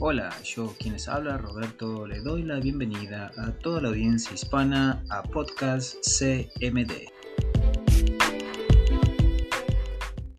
Hola, yo quien les habla, Roberto, le doy la bienvenida a toda la audiencia hispana a Podcast CMD.